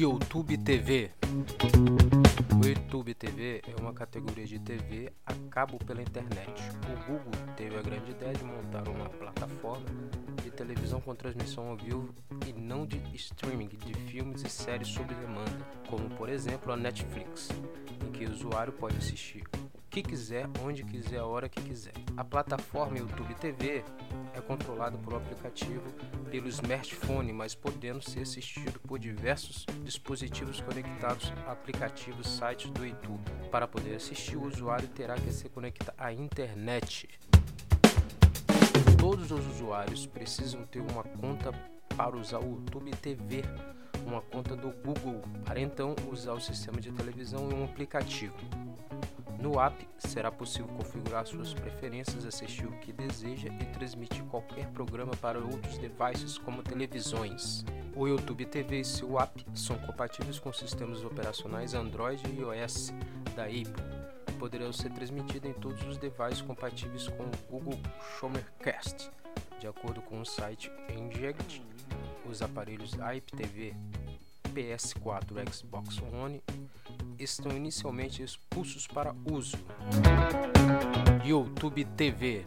YouTube TV. O YouTube TV é uma categoria de TV a cabo pela internet. O Google teve a grande ideia de montar uma plataforma de televisão com transmissão ao vivo e não de streaming de filmes e séries sob demanda, como por exemplo a Netflix, em que o usuário pode assistir que quiser, onde quiser, a hora que quiser. A plataforma YouTube TV é controlada por um aplicativo pelo smartphone, mas podendo ser assistido por diversos dispositivos conectados a aplicativos sites do YouTube. Para poder assistir, o usuário terá que se conectar à internet. Todos os usuários precisam ter uma conta para usar o YouTube TV, uma conta do Google, para então usar o sistema de televisão e um aplicativo. No app, será possível configurar suas preferências, assistir o que deseja e transmitir qualquer programa para outros devices como televisões. O YouTube TV e seu app são compatíveis com sistemas operacionais Android e iOS da Apple e poderão ser transmitidos em todos os devices compatíveis com o Google Chromecast. De acordo com o site Inject, os aparelhos IPTV, PS4, Xbox One estão inicialmente expulsos para uso. YouTube TV